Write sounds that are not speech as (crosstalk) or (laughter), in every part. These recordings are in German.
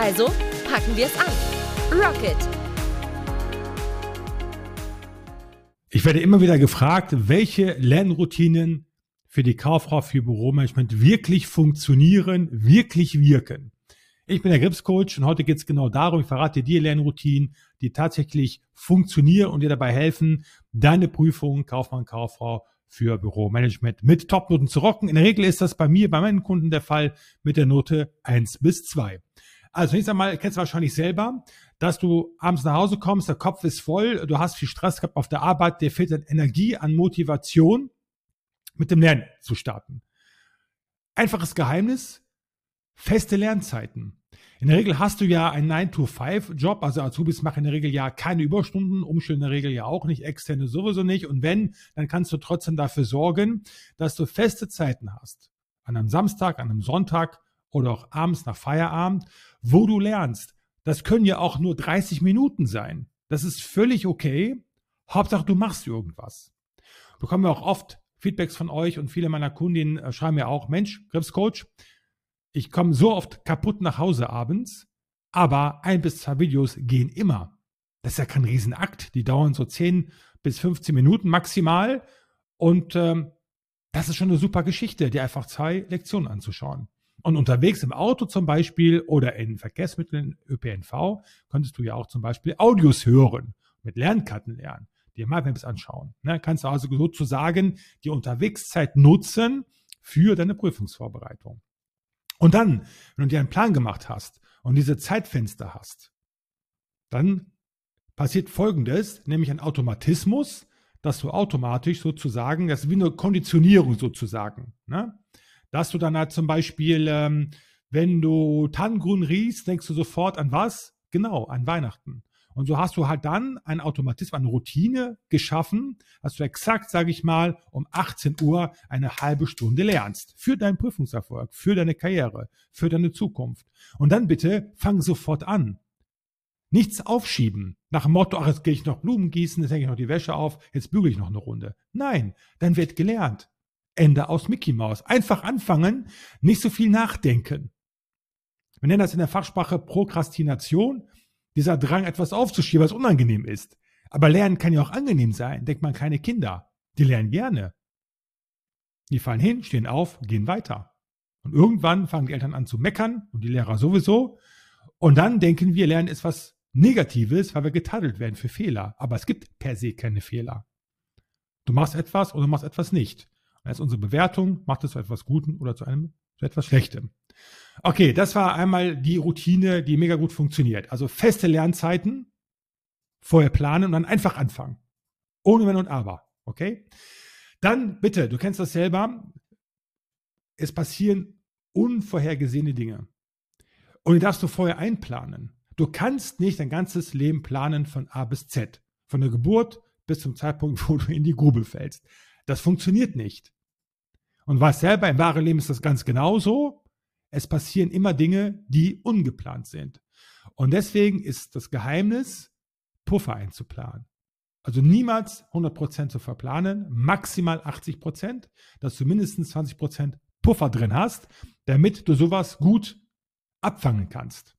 Also packen wir es an. Rocket! Ich werde immer wieder gefragt, welche Lernroutinen für die Kauffrau für Büromanagement wirklich funktionieren, wirklich wirken. Ich bin der Gripscoach und heute geht es genau darum, ich verrate dir Lernroutinen, die tatsächlich funktionieren und dir dabei helfen, deine Prüfung Kaufmann, Kauffrau für Büromanagement mit Topnoten zu rocken. In der Regel ist das bei mir, bei meinen Kunden der Fall mit der Note 1 bis 2. Also nächstes einmal kennst du wahrscheinlich selber, dass du abends nach Hause kommst, der Kopf ist voll, du hast viel Stress gehabt auf der Arbeit, dir fehlt an Energie, an Motivation, mit dem Lernen zu starten. Einfaches Geheimnis, feste Lernzeiten. In der Regel hast du ja einen 9-to-5-Job, also Azubis machen in der Regel ja keine Überstunden, Umstände in der Regel ja auch nicht, externe sowieso nicht. Und wenn, dann kannst du trotzdem dafür sorgen, dass du feste Zeiten hast. An einem Samstag, an einem Sonntag oder auch abends nach Feierabend, wo du lernst. Das können ja auch nur 30 Minuten sein. Das ist völlig okay. Hauptsache, du machst irgendwas. Bekommen wir auch oft Feedbacks von euch und viele meiner Kundinnen äh, schreiben mir auch, Mensch, Gripscoach, ich komme so oft kaputt nach Hause abends, aber ein bis zwei Videos gehen immer. Das ist ja kein Riesenakt. Die dauern so 10 bis 15 Minuten maximal. Und ähm, das ist schon eine super Geschichte, dir einfach zwei Lektionen anzuschauen. Und unterwegs im Auto zum Beispiel oder in Verkehrsmitteln, ÖPNV, könntest du ja auch zum Beispiel Audios hören, mit Lernkarten lernen, dir MyMaps anschauen. Ne? Kannst du also sozusagen die Unterwegszeit nutzen für deine Prüfungsvorbereitung. Und dann, wenn du dir einen Plan gemacht hast und diese Zeitfenster hast, dann passiert Folgendes, nämlich ein Automatismus, dass du automatisch sozusagen, das ist wie eine Konditionierung sozusagen, ne? Dass du dann halt zum Beispiel, ähm, wenn du Tannengrün riechst, denkst du sofort an was? Genau, an Weihnachten. Und so hast du halt dann ein Automatismus, eine Routine geschaffen, dass du exakt, sage ich mal, um 18 Uhr eine halbe Stunde lernst. Für deinen Prüfungserfolg, für deine Karriere, für deine Zukunft. Und dann bitte fang sofort an. Nichts aufschieben. Nach dem Motto, ach, jetzt gehe ich noch Blumen gießen, jetzt hänge ich noch die Wäsche auf, jetzt bügele ich noch eine Runde. Nein, dann wird gelernt. Ende aus Mickey Mouse. Einfach anfangen, nicht so viel nachdenken. Wir nennen das in der Fachsprache Prokrastination dieser Drang, etwas aufzuschieben, was unangenehm ist. Aber Lernen kann ja auch angenehm sein. Denkt man keine Kinder. Die lernen gerne. Die fallen hin, stehen auf, gehen weiter. Und irgendwann fangen die Eltern an zu meckern und die Lehrer sowieso. Und dann denken wir, Lernen ist was Negatives, weil wir getadelt werden für Fehler. Aber es gibt per se keine Fehler. Du machst etwas oder machst etwas nicht. Ist unsere Bewertung, macht es zu etwas Guten oder zu einem zu etwas Schlechtem. Okay, das war einmal die Routine, die mega gut funktioniert. Also feste Lernzeiten, vorher planen und dann einfach anfangen. Ohne Wenn und Aber. Okay? Dann bitte, du kennst das selber, es passieren unvorhergesehene Dinge. Und die darfst du vorher einplanen. Du kannst nicht dein ganzes Leben planen von A bis Z. Von der Geburt bis zum Zeitpunkt, (laughs) wo du in die Grube fällst. Das funktioniert nicht. Und was selber im wahren Leben ist das ganz genauso es passieren immer Dinge, die ungeplant sind. Und deswegen ist das Geheimnis, Puffer einzuplanen. Also niemals 100% zu verplanen, maximal 80%, dass du mindestens 20% Puffer drin hast, damit du sowas gut abfangen kannst.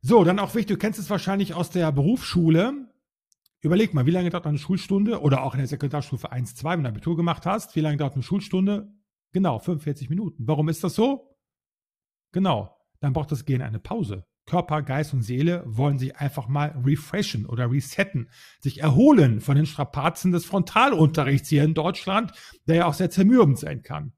So, dann auch wichtig, du kennst es wahrscheinlich aus der Berufsschule. Überleg mal, wie lange dauert eine Schulstunde oder auch in der Sekundarstufe 1, 2, wenn du Abitur gemacht hast, wie lange dauert eine Schulstunde? Genau, 45 Minuten. Warum ist das so? Genau, dann braucht das Gehirn eine Pause. Körper, Geist und Seele wollen sich einfach mal refreshen oder resetten, sich erholen von den Strapazen des Frontalunterrichts hier in Deutschland, der ja auch sehr zermürbend sein kann.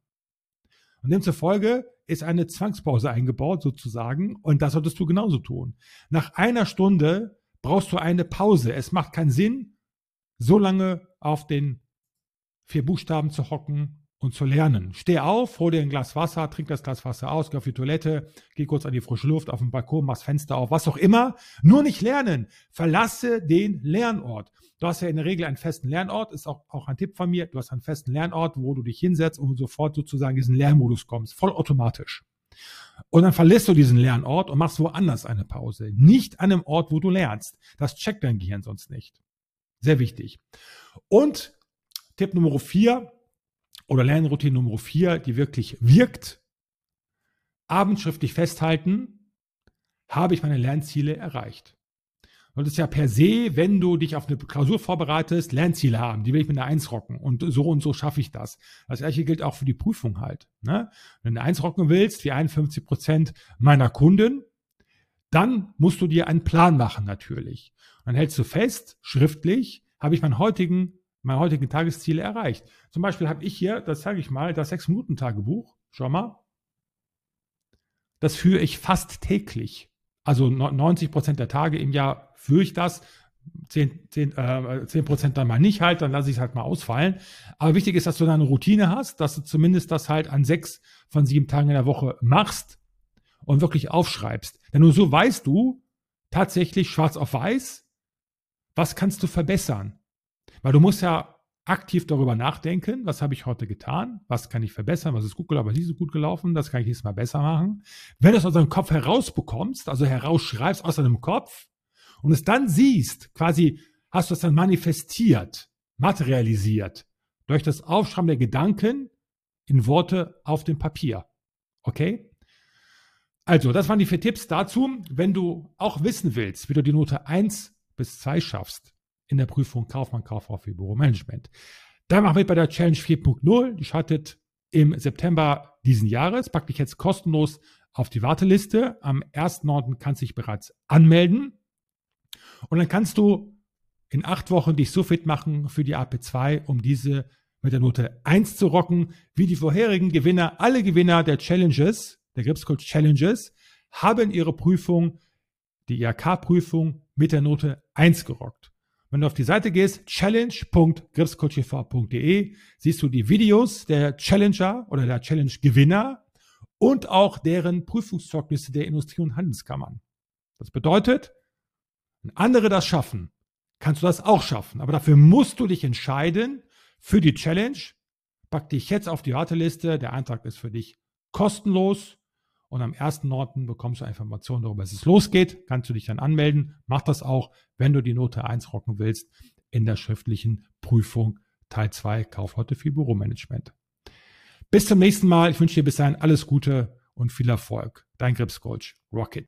Und demzufolge ist eine Zwangspause eingebaut sozusagen und das solltest du genauso tun. Nach einer Stunde brauchst du eine Pause. Es macht keinen Sinn, so lange auf den vier Buchstaben zu hocken und zu lernen. Steh auf, hol dir ein Glas Wasser, trink das Glas Wasser aus, geh auf die Toilette, geh kurz an die frische Luft, auf den Balkon, mach's Fenster auf, was auch immer. Nur nicht lernen. Verlasse den Lernort. Du hast ja in der Regel einen festen Lernort, ist auch, auch ein Tipp von mir. Du hast einen festen Lernort, wo du dich hinsetzt und sofort sozusagen in diesen Lernmodus kommst. Voll automatisch. Und dann verlässt du diesen Lernort und machst woanders eine Pause. Nicht an einem Ort, wo du lernst. Das checkt dein Gehirn sonst nicht. Sehr wichtig. Und Tipp Nummer vier, oder Lernroutine Nummer vier, die wirklich wirkt, abends schriftlich festhalten, habe ich meine Lernziele erreicht. Ist ja per se, wenn du dich auf eine Klausur vorbereitest, Lernziele haben. Die will ich mit einer Eins rocken. Und so und so schaffe ich das. Das gleiche gilt auch für die Prüfung halt. Ne? Wenn du eine Eins rocken willst, wie 51 Prozent meiner Kunden, dann musst du dir einen Plan machen natürlich. Dann hältst du fest, schriftlich, habe ich meinen heutigen meine heutigen Tagesziele erreicht. Zum Beispiel habe ich hier, das zeige ich mal, das 6-Minuten-Tagebuch. Schau mal. Das führe ich fast täglich. Also 90 Prozent der Tage im Jahr führe ich das. 10, 10, äh, 10 Prozent dann mal nicht halt, dann lasse ich es halt mal ausfallen. Aber wichtig ist, dass du da eine Routine hast, dass du zumindest das halt an sechs von sieben Tagen in der Woche machst und wirklich aufschreibst. Denn nur so weißt du tatsächlich schwarz auf weiß, was kannst du verbessern. Weil du musst ja aktiv darüber nachdenken, was habe ich heute getan, was kann ich verbessern, was ist gut gelaufen, was ist nicht so gut gelaufen, das kann ich nächstes Mal besser machen. Wenn du es aus deinem Kopf herausbekommst, also herausschreibst aus deinem Kopf und es dann siehst, quasi hast du es dann manifestiert, materialisiert, durch das Aufschreiben der Gedanken in Worte auf dem Papier. Okay? Also, das waren die vier Tipps dazu. Wenn du auch wissen willst, wie du die Note 1 bis 2 schaffst, in der Prüfung Kaufmann, Kauffrau für Büromanagement. Da machen wir bei der Challenge 4.0. Die startet im September diesen Jahres. Pack dich jetzt kostenlos auf die Warteliste. Am 1.9. kannst du dich bereits anmelden. Und dann kannst du in acht Wochen dich so fit machen für die AP2, um diese mit der Note 1 zu rocken, wie die vorherigen Gewinner. Alle Gewinner der Challenges, der Gripscoach Challenges, haben ihre Prüfung, die IHK-Prüfung mit der Note 1 gerockt. Wenn du auf die Seite gehst, challenge.gripscoachtv.de, siehst du die Videos der Challenger oder der Challenge-Gewinner und auch deren Prüfungszeugnisse der Industrie- und Handelskammern. Das bedeutet, wenn andere das schaffen, kannst du das auch schaffen. Aber dafür musst du dich entscheiden für die Challenge. Pack dich jetzt auf die Warteliste. Der Eintrag ist für dich kostenlos. Und am 1.9. bekommst du Informationen darüber, dass es losgeht. Kannst du dich dann anmelden. Mach das auch, wenn du die Note 1 rocken willst in der schriftlichen Prüfung Teil 2 Kaufleute für Büromanagement. Bis zum nächsten Mal. Ich wünsche dir bis dahin alles Gute und viel Erfolg. Dein Gripscoach Rocket.